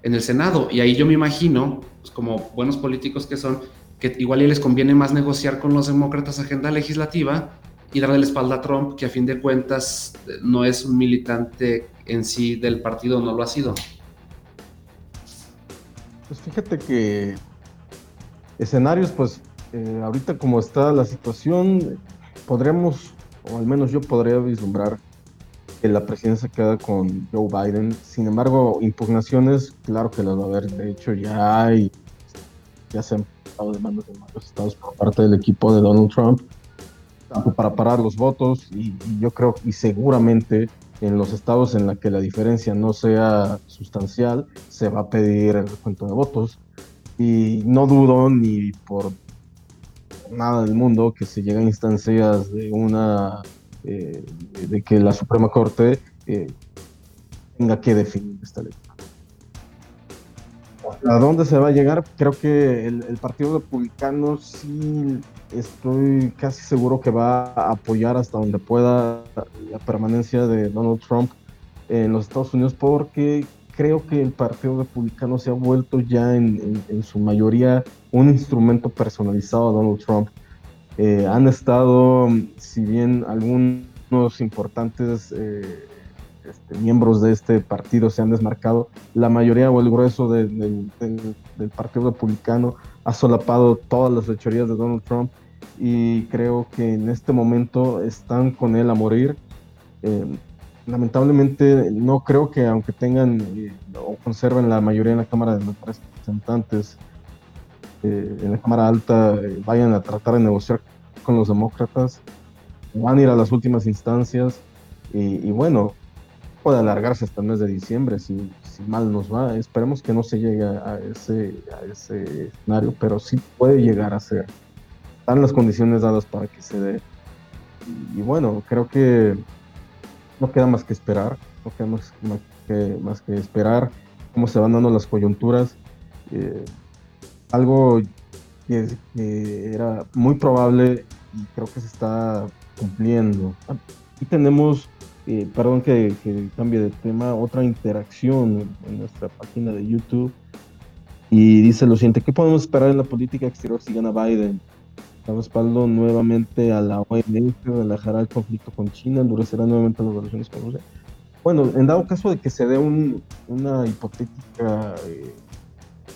S1: en el Senado. Y ahí yo me imagino, pues, como buenos políticos que son, que igual les conviene más negociar con los demócratas agenda legislativa y darle la espalda a Trump, que a fin de cuentas no es un militante en sí del partido, no lo ha sido.
S2: Pues fíjate que escenarios, pues eh, ahorita como está la situación, podríamos, o al menos yo podría vislumbrar la presidencia queda con Joe Biden. Sin embargo, impugnaciones, claro que las va a haber. De hecho, ya hay, ya se han dado demandas de varios estados por parte del equipo de Donald Trump. para parar los votos y, yo creo y seguramente en los estados en los que la diferencia no sea sustancial se va a pedir el recuento de votos y no dudo ni por nada del mundo que se llegue a instancias de una eh, de que la Suprema Corte eh, tenga que definir esta ley. ¿A dónde se va a llegar? Creo que el, el Partido Republicano sí estoy casi seguro que va a apoyar hasta donde pueda la permanencia de Donald Trump en los Estados Unidos porque creo que el Partido Republicano se ha vuelto ya en, su mayoría un instrumento personalizado a Donald Trump. Eh, han estado, si bien algunos importantes eh, este, miembros de este partido se han desmarcado, la mayoría o el grueso del Partido Republicano ha solapado todas las fechorías de Donald Trump y creo que en este momento están con él a morir. Eh, lamentablemente no creo que aunque tengan eh, o conserven la mayoría en la Cámara de Representantes, eh, en la Cámara Alta, vayan a tratar de negociar con los demócratas. Van a ir a las últimas instancias y, bueno, puede alargarse hasta el mes de diciembre si, mal nos va. Esperemos que no se llegue a ese, escenario, pero sí puede llegar a ser están las condiciones dadas para que se dé. Y, bueno, creo que no queda más que esperar, no queda más, que, más que esperar cómo se van dando las coyunturas. Eh, algo que, era muy probable y creo que se está cumpliendo. Y tenemos, eh, perdón que, que, cambie de tema, otra interacción en nuestra página de YouTube. Y dice lo siguiente, ¿qué podemos esperar en la política exterior si gana Biden? respaldo nuevamente a la OMS, relajará el conflicto con China, endurecerá nuevamente las relaciones con Rusia. Bueno, en dado caso de que se dé una hipotética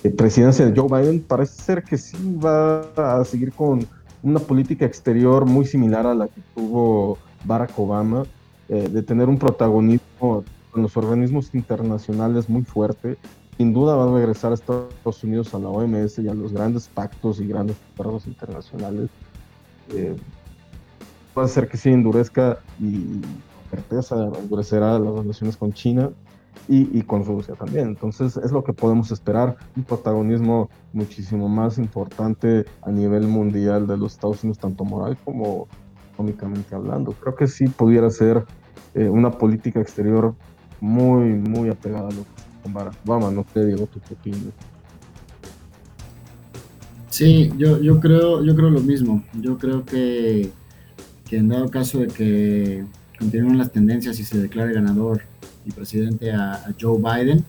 S2: eh, presidencia de Joe Biden, parece ser que sí va a seguir con una política exterior muy similar a la que tuvo Barack Obama, eh, de tener un protagonismo en los organismos internacionales muy fuerte, sin duda va a regresar a Estados Unidos a la OMS y a los grandes pactos y grandes acuerdos internacionales. Eh, puede ser que sí endurezca y certeza endurecerá las relaciones con China y, con Rusia también. Entonces es lo que podemos esperar, un protagonismo muchísimo más importante a nivel mundial de los Estados Unidos, tanto moral como económicamente hablando. Creo que sí pudiera ser eh, una política exterior muy, muy apegada a lo que Vamos, no sé, Diego, tu
S3: Sí, yo, yo, creo, yo creo lo mismo. Yo creo que, que en dado caso de que continúen las tendencias y se declare ganador y presidente a, Joe Biden,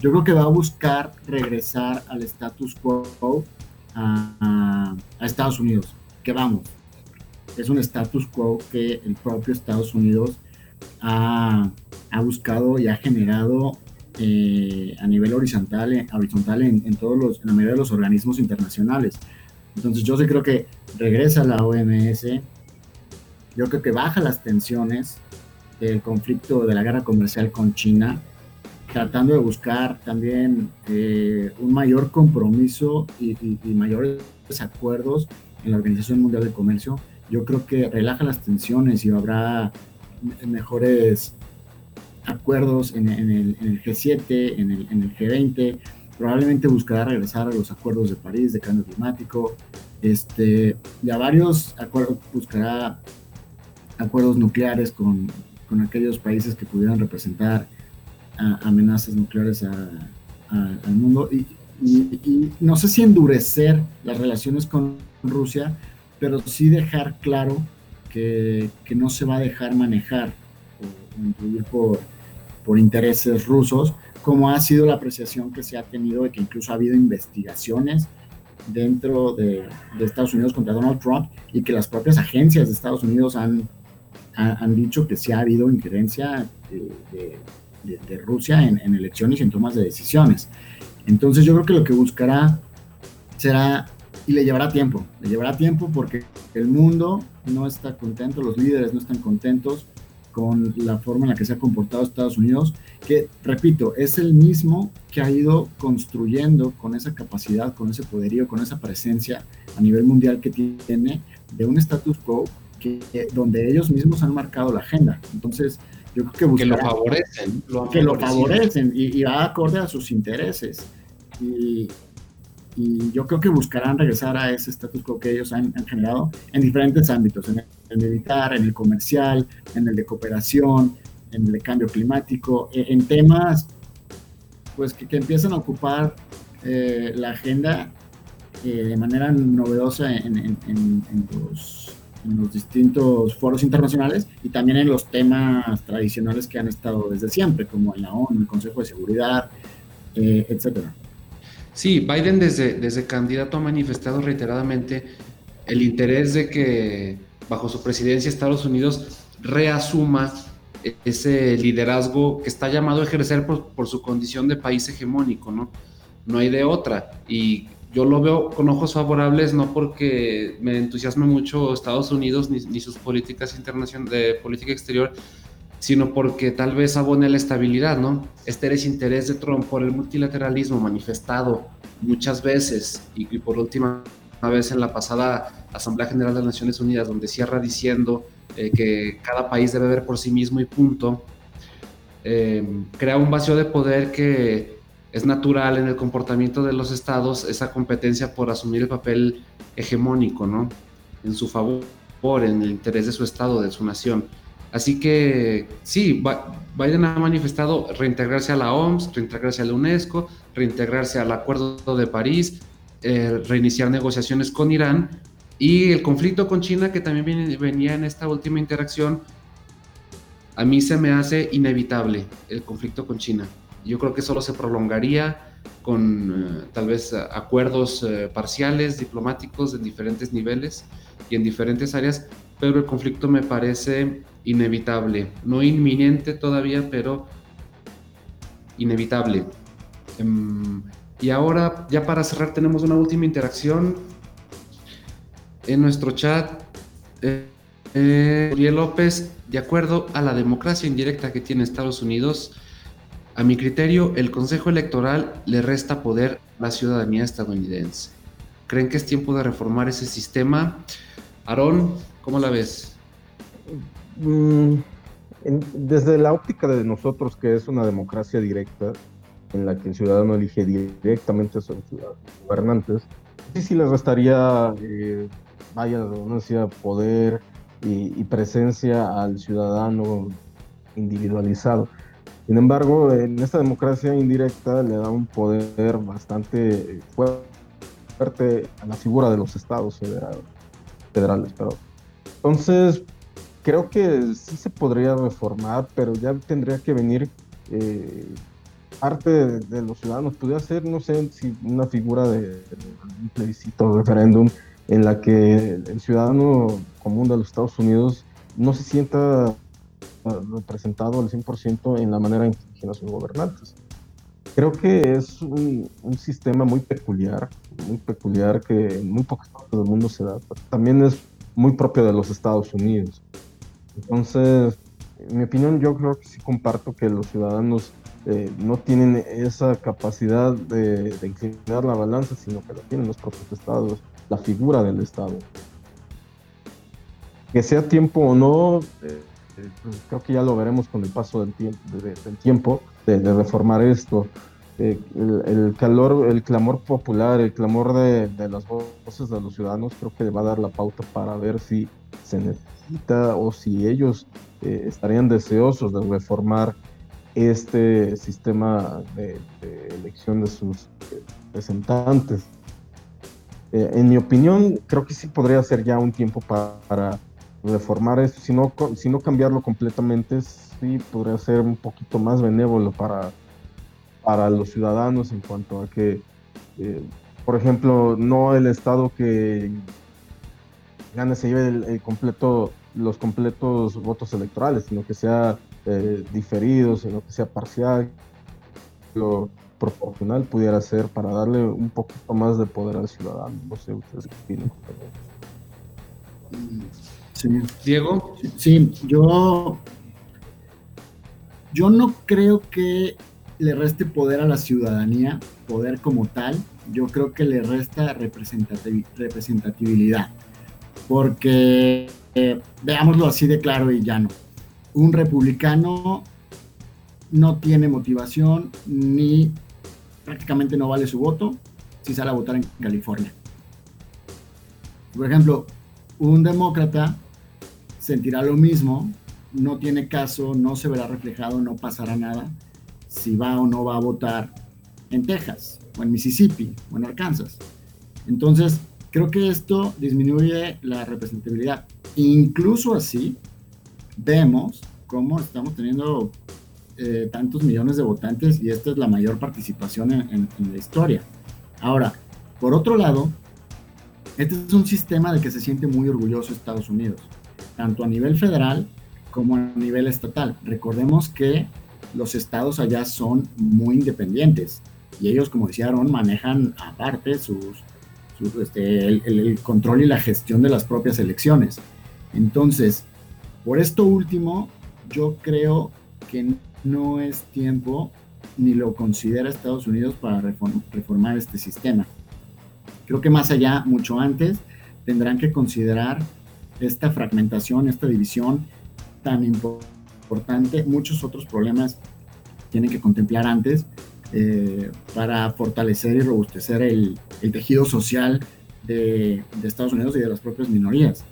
S3: yo creo que va a buscar regresar al status quo a, a, Estados Unidos. Que vamos, es un status quo que el propio Estados Unidos ha, ha buscado y ha generado eh, a nivel horizontal, eh, horizontal en, todos los, en la mayoría de los organismos internacionales. Entonces yo sí creo que regresa la OMS, yo creo que baja las tensiones del conflicto de la guerra comercial con China, tratando de buscar también eh, un mayor compromiso y, mayores acuerdos en la Organización Mundial de Comercio. Yo creo que relaja las tensiones y habrá mejores acuerdos en, el, G7, en el, G20, probablemente buscará regresar a los acuerdos de París de cambio climático, este, y a varios acuerdos, buscará acuerdos nucleares con, con aquellos países que pudieran representar amenazas nucleares al mundo. Y, no sé si endurecer las relaciones con Rusia, pero sí dejar claro que, que no se va a dejar manejar o influir por, por intereses rusos, como ha sido la apreciación que se ha tenido de que incluso ha habido investigaciones dentro de, Estados Unidos contra Donald Trump y que las propias agencias de Estados Unidos han, han, dicho que sí ha habido injerencia de, Rusia en, en, elecciones y en tomas de decisiones. Entonces yo creo que lo que buscará será, y le llevará tiempo, le llevará tiempo porque el mundo no está contento, los líderes no están contentos con la forma en la que se ha comportado Estados Unidos, que, repito, es el mismo que ha ido construyendo con esa capacidad, con ese poderío, con esa presencia a nivel mundial que tiene de un status quo donde ellos mismos han marcado la agenda. Entonces, yo creo que,
S1: que lo favorecen.
S3: que lo favorecen y, va acorde a sus intereses. Y, yo creo que buscarán regresar a ese status quo que ellos han, generado en diferentes ámbitos, en el, militar, en el comercial, en el de cooperación, en el de cambio climático, e, en, temas pues que, empiezan a ocupar eh, la agenda eh, de manera novedosa en, los, distintos foros internacionales y también en los temas tradicionales que han estado desde siempre, como en la ONU, el Consejo de Seguridad, eh, etcétera.
S1: Sí, Biden desde, desde candidato ha manifestado reiteradamente el interés de que bajo su presidencia Estados Unidos reasuma ese liderazgo que está llamado a ejercer por, por, su condición de país hegemónico, ¿no? No hay de otra. Y yo lo veo con ojos favorables, no porque me entusiasme mucho Estados Unidos ni, sus políticas internacionales de política exterior, sino porque tal vez abone la estabilidad, ¿no? Este es interés de Trump por el multilateralismo manifestado muchas veces y, por última vez en la pasada Asamblea General de las Naciones Unidas, donde cierra diciendo eh, que cada país debe ver por sí mismo y punto, eh, crea un vacío de poder que es natural en el comportamiento de los estados esa competencia por asumir el papel hegemónico, ¿no? En su favor, en el interés de su estado, de su nación. Así que sí, Biden ha manifestado reintegrarse a la OMS, reintegrarse a la UNESCO, reintegrarse al Acuerdo de París, eh, reiniciar negociaciones con Irán y el conflicto con China que también venía en esta última interacción, a mí se me hace inevitable el conflicto con China. Yo creo que solo se prolongaría con eh, tal vez acuerdos eh, parciales, diplomáticos en diferentes niveles y en diferentes áreas, pero el conflicto me parece inevitable, no inminente todavía, pero inevitable. Em, y ahora, ya para cerrar, tenemos una última interacción en nuestro chat. Eh, eh López, de acuerdo a la democracia indirecta que tiene Estados Unidos, a mi criterio, el Consejo Electoral le resta poder a la ciudadanía estadounidense. ¿Creen que es tiempo de reformar ese sistema? Aarón, ¿cómo la ves?
S2: Mm, desde la óptica de nosotros, que es una democracia directa, en la que el ciudadano elige directamente a sus gobernantes, sí, sí le restaría, eh, vaya la poder y presencia al ciudadano individualizado. Sin embargo, en esta democracia indirecta le da un poder bastante fuerte a la figura de los estados federales. federales Entonces, creo que sí se podría reformar, pero ya tendría que venir eh, parte de, los ciudadanos. Podría ser, no sé, si una figura de, un plebiscito, referéndum, en la que el ciudadano común de los Estados Unidos no se sienta representado al 100% en la manera en que eligen a sus gobernantes. Creo que es un, sistema muy peculiar, muy peculiar que en muy pocas partes del mundo se da, también es muy propio de los Estados Unidos. Entonces, en mi opinión, yo creo que sí comparto que los ciudadanos eh, no tienen esa capacidad de, inclinar la balanza, sino que la tienen los propios estados, la figura del Estado. Que sea tiempo o no, eh, pues, creo que ya lo veremos con el paso del, tiempo, de, del tiempo de, reformar esto. Eh, el, calor, el clamor popular, el clamor de, de, las voces de los ciudadanos, creo que va a dar la pauta para ver si se necesita o si ellos eh, estarían deseosos de reformar este sistema de, elección de sus eh, representantes. en mi opinión, creo que sí podría ser ya un tiempo para reformar esto, si no, si no cambiarlo completamente, sí podría ser un poquito más benévolo para, para los ciudadanos en cuanto a que, eh, por ejemplo, no el Estado que gane se lleve el, completo, los completos votos electorales, sino que sea eh, diferido, sino que sea parcial, lo proporcional pudiera ser para darle un poquito más de poder al ciudadano. No sé, ustedes qué opinan.
S1: Diego.
S3: Sí, yo, yo no creo que le reste poder a la ciudadanía, poder como tal, yo creo que le resta representatividad, porque eh, veámoslo así de claro y llano. Un republicano no tiene motivación ni prácticamente no vale su voto si sale a votar en California. Por ejemplo, un demócrata sentirá lo mismo, no tiene caso, no se verá reflejado, no pasará nada si va o no va a votar en Texas, o en Mississippi, o en Arkansas. Entonces, creo que esto disminuye la representatividad. Incluso así, vemos cómo estamos teniendo eh, tantos millones de votantes y esta es la mayor participación en, la historia. Ahora, por otro lado, este es un sistema de que se siente muy orgulloso Estados Unidos, tanto a nivel federal como a nivel estatal. Recordemos que los estados allá son muy independientes y ellos, como decía Aaron, manejan aparte sus, este, el, control y la gestión de las propias elecciones. Entonces, por esto último, yo creo que no es tiempo ni lo considera Estados Unidos para reformar este sistema. Creo que más allá, mucho antes, tendrán que considerar esta fragmentación, esta división tan importante. Muchos otros problemas tienen que contemplar antes eh, para fortalecer y robustecer el, tejido social de, Estados Unidos y de las propias minorías.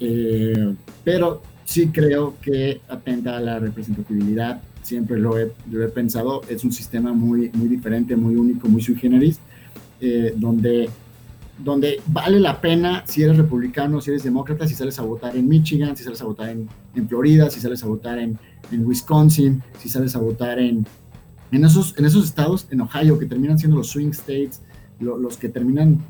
S3: Eh, pero sí creo que atenta a la representatividad, siempre lo he, pensado, es un sistema muy, muy diferente, muy único, muy sui generis, eh, donde donde vale la pena si eres republicano, si eres demócrata, si sales a votar en Michigan, si sales a votar en, en Florida, si sales a votar en, en, Wisconsin, si sales a votar en, en, esos, en esos estados, en Ohio, que terminan siendo los swing states, los, que terminan,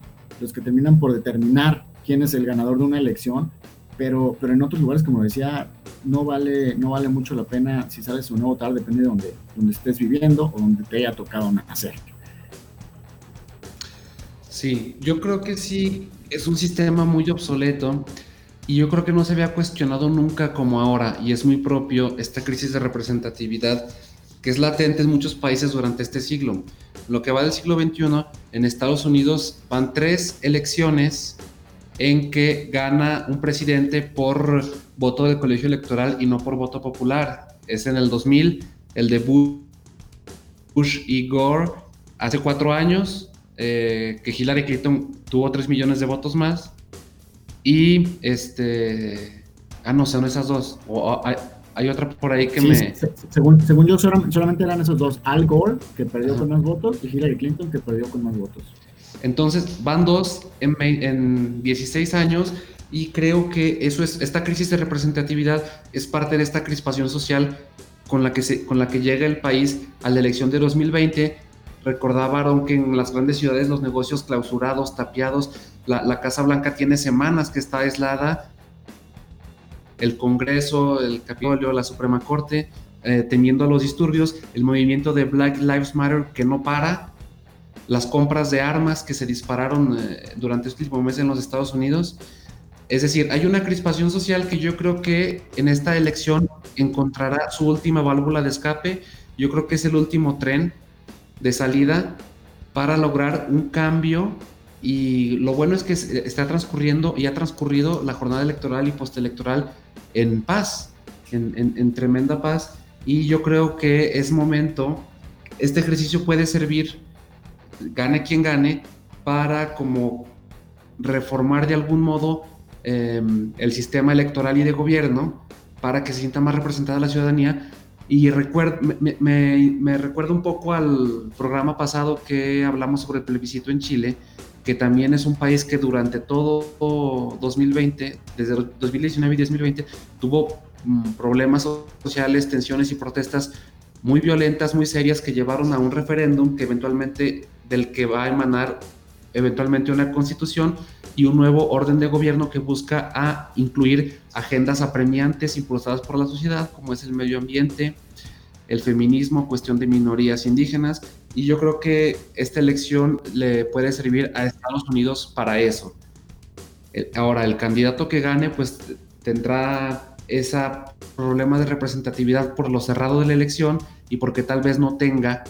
S3: los que terminan por determinar quién es el ganador de una elección, pero, pero en otros lugares, como decía, no vale, no vale mucho la pena si sales o no votar, depende de donde, donde estés viviendo o donde te haya tocado nacer.
S1: Sí, yo creo que sí, es un sistema muy obsoleto y yo creo que no se había cuestionado nunca como ahora y es muy propio esta crisis de representatividad que es latente en muchos países durante este siglo. Lo que va del siglo XXI, en Estados Unidos van tres elecciones en que gana un presidente por voto del colegio electoral y no por voto popular. Es en el 2000, el de Bush y Gore hace cuatro años, eh, que Hillary Clinton tuvo 3 millones de votos más. Y este. Ah, no, son esas dos. O, hay, otra por ahí que me.
S3: según, según yo, solamente eran esos dos: Al Gore, que perdió con más votos, y Hillary Clinton, que perdió con más votos.
S1: Entonces, van dos en, en 16 años. Y creo que eso es, esta crisis de representatividad es parte de esta crispación social con la que, se, con la que llega el país a la elección de 2020 Recordaban que en las grandes ciudades los negocios clausurados, tapiados, la, Casa Blanca tiene semanas que está aislada, el Congreso, el Capitolio, la Suprema Corte, eh, temiendo a los disturbios, el movimiento de Black Lives Matter que no para, las compras de armas que se dispararon eh, durante este último mes en los Estados Unidos. Es decir, hay una crispación social que yo creo que en esta elección encontrará su última válvula de escape. Yo creo que es el último tren de salida para lograr un cambio y lo bueno es que está transcurriendo y ha transcurrido la jornada electoral y postelectoral en paz, en, tremenda paz. Y yo creo que es momento, este ejercicio puede servir, gane quien gane, para como reformar de algún modo em, el sistema electoral y de gobierno para que se sienta más representada la ciudadanía y me, me, recuerda un poco al programa pasado que hablamos sobre el plebiscito en Chile, que también es un país que durante todo 2020, desde 2019 y 2020, tuvo mm, problemas sociales, tensiones y protestas muy violentas, muy serias, que llevaron a un referéndum que eventualmente, del que va a emanar eventualmente una constitución y un nuevo orden de gobierno que busca a incluir agendas apremiantes impulsadas por la sociedad, como es el medio ambiente, el feminismo, cuestión de minorías indígenas, y yo creo que esta elección le puede servir a Estados Unidos para eso. Ahora, el candidato que gane, pues tendrá ese problema de representatividad por lo cerrado de la elección y porque tal vez no tenga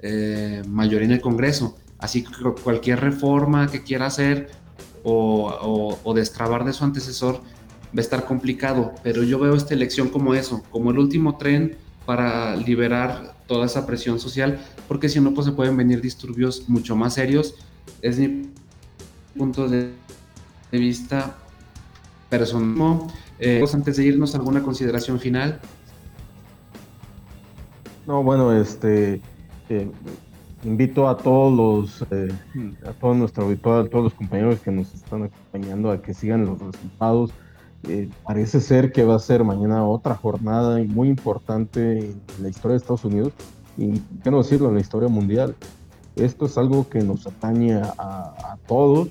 S1: eh, mayoría en el Congreso. Así que cualquier reforma que quiera hacer o, destrabar de su antecesor, a estar complicado, pero yo veo esta elección como eso, como el último tren para liberar toda esa presión social, porque si no, pues se pueden venir disturbios mucho más serios. Es mi punto de vista personal. Eh, antes de irnos, ¿alguna consideración final?
S2: No, bueno, este, eh, invito a todos los, eh, a todo nuestro auditorio, a todos los compañeros que nos están acompañando a que sigan los resultados. Eh, parece ser que va a ser mañana otra jornada muy importante en la historia de Estados Unidos y, qué no decirlo, en la historia mundial. Esto es algo que nos atañe a, a todos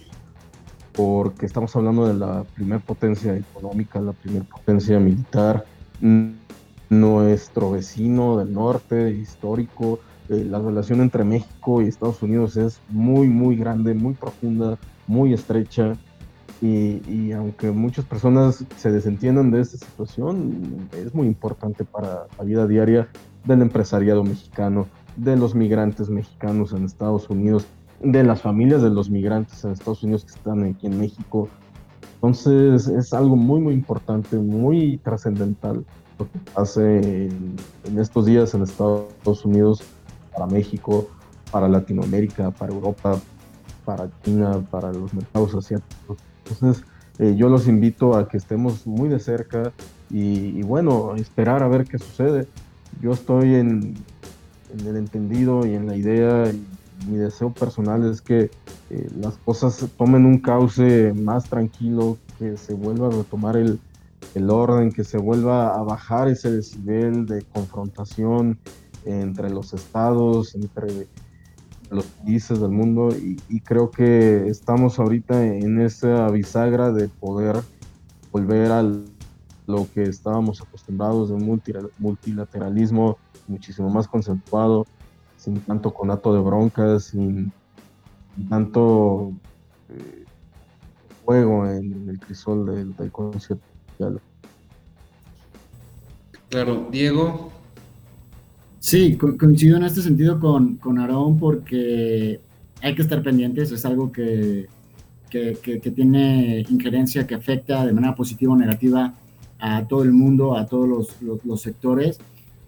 S2: porque estamos hablando de la primer potencia económica, la primer potencia militar, nuestro vecino del norte, histórico, eh, la relación entre México y Estados Unidos es muy, muy grande, muy profunda, muy estrecha. Y, aunque muchas personas se desentiendan de esta situación, es muy importante para la vida diaria del empresariado mexicano, de los migrantes mexicanos en Estados Unidos, de las familias de los migrantes en Estados Unidos que están aquí en México. Entonces es algo muy, muy importante, muy trascendental lo que hace en estos días en Estados Unidos para México, para Latinoamérica, para Europa, para China, para los mercados asiáticos. Entonces, eh, yo los invito a que estemos muy de cerca y, bueno, esperar a ver qué sucede. Yo estoy en, el entendido y en la idea, y mi deseo personal es que eh, las cosas tomen un cauce más tranquilo, que se vuelva a retomar el, el orden, que se vuelva a bajar ese desnivel de confrontación entre los estados, entre los países del mundo y, creo que estamos ahorita en esa bisagra de poder volver a lo que estábamos acostumbrados de un multilateralismo muchísimo más concentrado, sin tanto conato de broncas, sin, tanto eh, fuego en, el crisol del, del concierto.
S1: Claro, Diego,
S3: Sí, coincido en este sentido con, con Aarón porque hay que estar pendientes, es algo que, que, tiene injerencia, que afecta de manera positiva o negativa a todo el mundo, a todos los, los, sectores.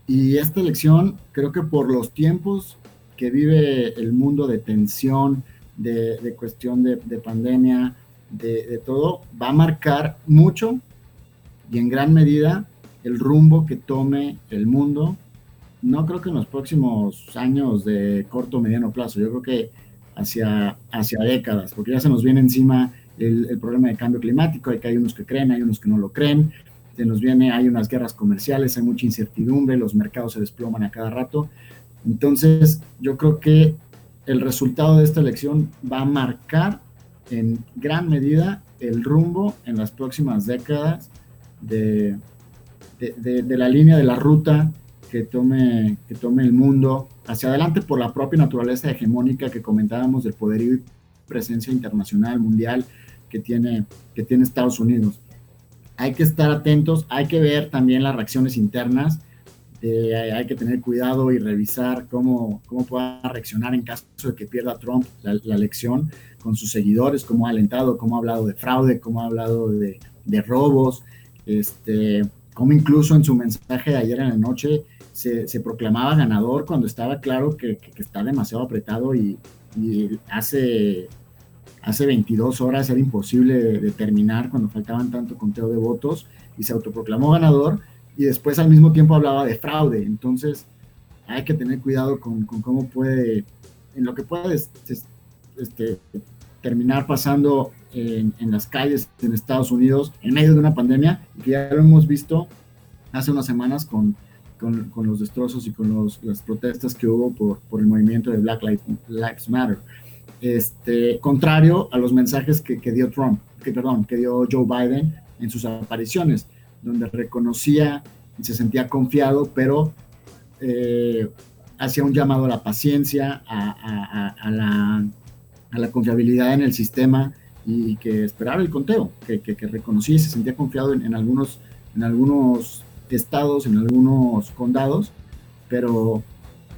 S3: Y esta elección, creo que por los tiempos que vive el mundo de tensión, de, de cuestión de, de pandemia, de, de, todo, va a marcar mucho y en gran medida el rumbo que tome el mundo no creo que en los próximos años de corto o mediano plazo, yo creo que hacia, hacia décadas, porque ya se nos viene encima el, problema de cambio climático, hay que hay unos que creen, hay unos que no lo creen, se nos viene, hay unas guerras comerciales, hay mucha incertidumbre, los mercados se desploman a cada rato. Entonces, yo creo que el resultado de esta elección va a marcar en gran medida el rumbo en las próximas décadas de, de, de la línea de la ruta que tome, que tome el mundo hacia adelante por la propia naturaleza hegemónica que comentábamos del poderío y presencia internacional, mundial que tiene, que tiene Estados Unidos. Hay que estar atentos, hay que ver también las reacciones internas, eh, hay que tener cuidado y revisar cómo, cómo pueda reaccionar en caso de que pierda Trump la, elección con sus seguidores, cómo ha alentado, cómo ha hablado de fraude, cómo ha hablado de, de robos, este, cómo incluso en su mensaje de ayer en la noche se, proclamaba ganador cuando estaba claro que, está demasiado apretado y, hace, hace 22 horas era imposible determinar cuando faltaban tanto conteo de votos y se autoproclamó ganador y después al mismo tiempo hablaba de fraude. Entonces hay que tener cuidado con, cómo puede, en lo que puede este, terminar pasando en, las calles en Estados Unidos en medio de una pandemia, que ya lo hemos visto hace unas semanas con con, los destrozos y con las protestas que hubo por, por el movimiento de Black Lives Matter. Este, contrario a los mensajes que, que, dio Trump, que perdón, que dio Joe Biden en sus apariciones, donde reconocía y se sentía confiado, pero eh, hacía un llamado a la paciencia, a, a, la, a, la, confiabilidad en el sistema y, que esperaba el conteo, que, que, reconocía y se sentía confiado en, en algunos, en algunos estados, en algunos condados, pero,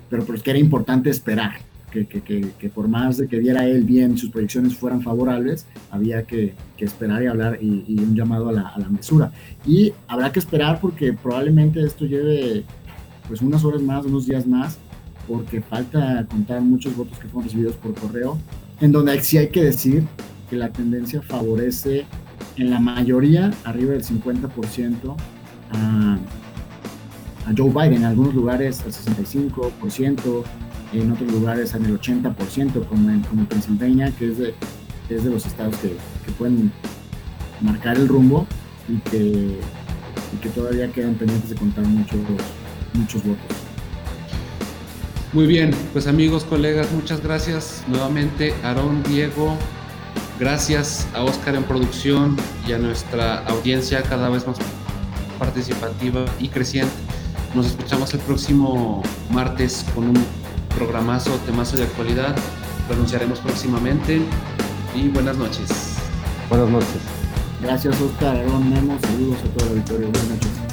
S3: pero, que era importante esperar, que, que, por más de que diera él bien, sus proyecciones fueran favorables, había que, esperar y hablar y, un llamado a la, a la, mesura. Y habrá que esperar porque probablemente esto lleve pues unas horas más, unos días más, porque falta contar muchos votos que fueron recibidos por correo, en donde sí hay que decir que la tendencia favorece en la mayoría, arriba del 50%, a, Joe Biden, en algunos lugares al 65%, en otros lugares en el 80%, como en, como que es de, es de los estados que, que, pueden marcar el rumbo y que, y que todavía quedan pendientes de contar muchos, muchos votos.
S1: Muy bien, pues amigos, colegas, muchas gracias. Nuevamente, Aarón, Diego, gracias a Oscar en producción y a nuestra audiencia cada vez más participativa y creciente. Nos escuchamos el próximo martes con un programazo, temazo de actualidad. Lo anunciaremos próximamente y buenas noches.
S2: Buenas noches.
S3: Gracias Oscar, Aarón, Memo, saludos a toda la victoria. Buenas noches.